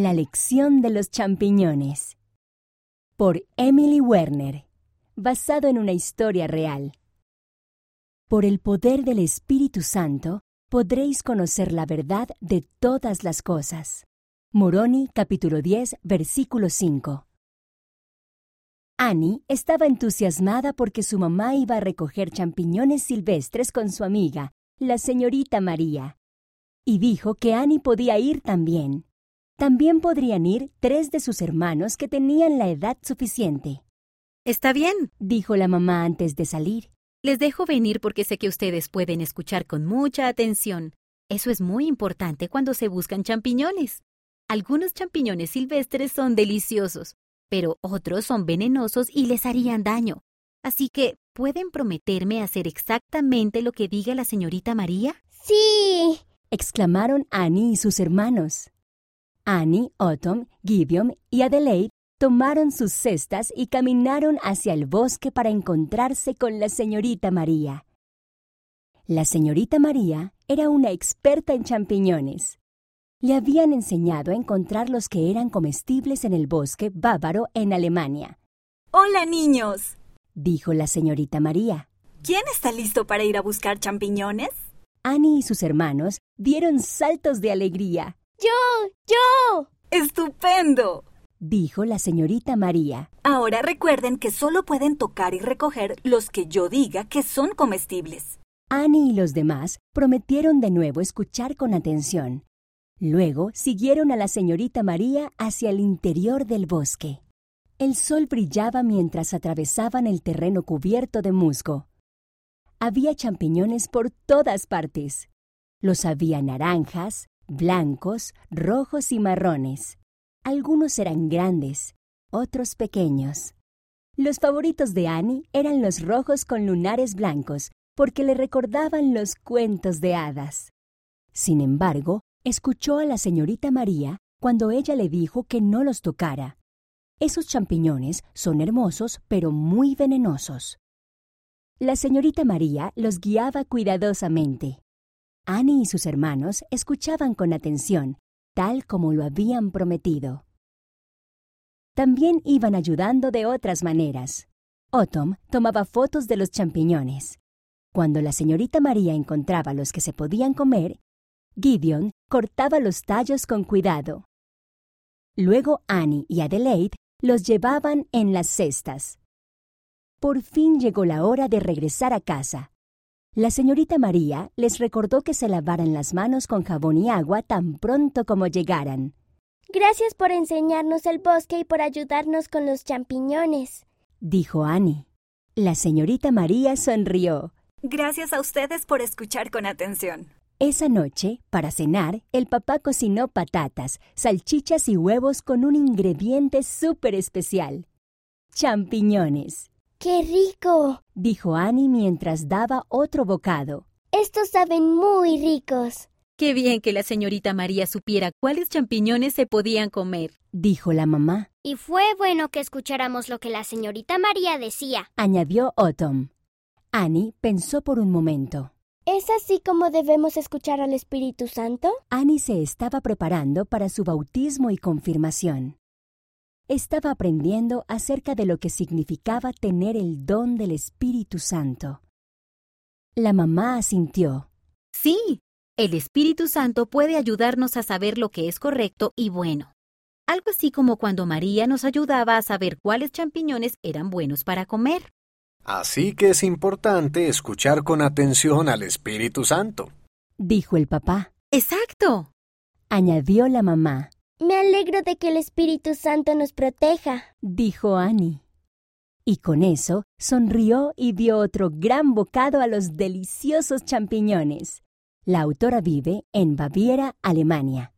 La lección de los champiñones. Por Emily Werner. Basado en una historia real. Por el poder del Espíritu Santo podréis conocer la verdad de todas las cosas. Moroni capítulo 10 versículo 5. Annie estaba entusiasmada porque su mamá iba a recoger champiñones silvestres con su amiga, la señorita María, y dijo que Annie podía ir también. También podrían ir tres de sus hermanos que tenían la edad suficiente. Está bien, dijo la mamá antes de salir. Les dejo venir porque sé que ustedes pueden escuchar con mucha atención. Eso es muy importante cuando se buscan champiñones. Algunos champiñones silvestres son deliciosos, pero otros son venenosos y les harían daño. Así que, ¿pueden prometerme hacer exactamente lo que diga la señorita María? Sí. exclamaron Annie y sus hermanos. Annie, Autumn, Gideon y Adelaide tomaron sus cestas y caminaron hacia el bosque para encontrarse con la señorita María. La señorita María era una experta en champiñones. Le habían enseñado a encontrar los que eran comestibles en el bosque bávaro en Alemania. Hola niños, dijo la señorita María. ¿Quién está listo para ir a buscar champiñones? Annie y sus hermanos dieron saltos de alegría. Yo, yo. ¡Estupendo! dijo la señorita María. Ahora recuerden que solo pueden tocar y recoger los que yo diga que son comestibles. Annie y los demás prometieron de nuevo escuchar con atención. Luego siguieron a la señorita María hacia el interior del bosque. El sol brillaba mientras atravesaban el terreno cubierto de musgo. Había champiñones por todas partes. Los había naranjas, blancos, rojos y marrones. Algunos eran grandes, otros pequeños. Los favoritos de Annie eran los rojos con lunares blancos, porque le recordaban los cuentos de hadas. Sin embargo, escuchó a la señorita María cuando ella le dijo que no los tocara. Esos champiñones son hermosos, pero muy venenosos. La señorita María los guiaba cuidadosamente. Annie y sus hermanos escuchaban con atención, tal como lo habían prometido. También iban ayudando de otras maneras. Autumn tomaba fotos de los champiñones. Cuando la señorita María encontraba los que se podían comer, Gideon cortaba los tallos con cuidado. Luego Annie y Adelaide los llevaban en las cestas. Por fin llegó la hora de regresar a casa. La señorita María les recordó que se lavaran las manos con jabón y agua tan pronto como llegaran. Gracias por enseñarnos el bosque y por ayudarnos con los champiñones, dijo Annie. La señorita María sonrió. Gracias a ustedes por escuchar con atención. Esa noche, para cenar, el papá cocinó patatas, salchichas y huevos con un ingrediente súper especial. Champiñones. ¡Qué rico! dijo Annie mientras daba otro bocado. Estos saben muy ricos. Qué bien que la señorita María supiera cuáles champiñones se podían comer, dijo la mamá. Y fue bueno que escucháramos lo que la señorita María decía, añadió Autumn. Annie pensó por un momento. ¿Es así como debemos escuchar al Espíritu Santo? Annie se estaba preparando para su bautismo y confirmación. Estaba aprendiendo acerca de lo que significaba tener el don del Espíritu Santo. La mamá asintió. Sí, el Espíritu Santo puede ayudarnos a saber lo que es correcto y bueno. Algo así como cuando María nos ayudaba a saber cuáles champiñones eran buenos para comer. Así que es importante escuchar con atención al Espíritu Santo, dijo el papá. Exacto, añadió la mamá. Me alegro de que el Espíritu Santo nos proteja, dijo Annie. Y con eso sonrió y dio otro gran bocado a los deliciosos champiñones. La autora vive en Baviera, Alemania.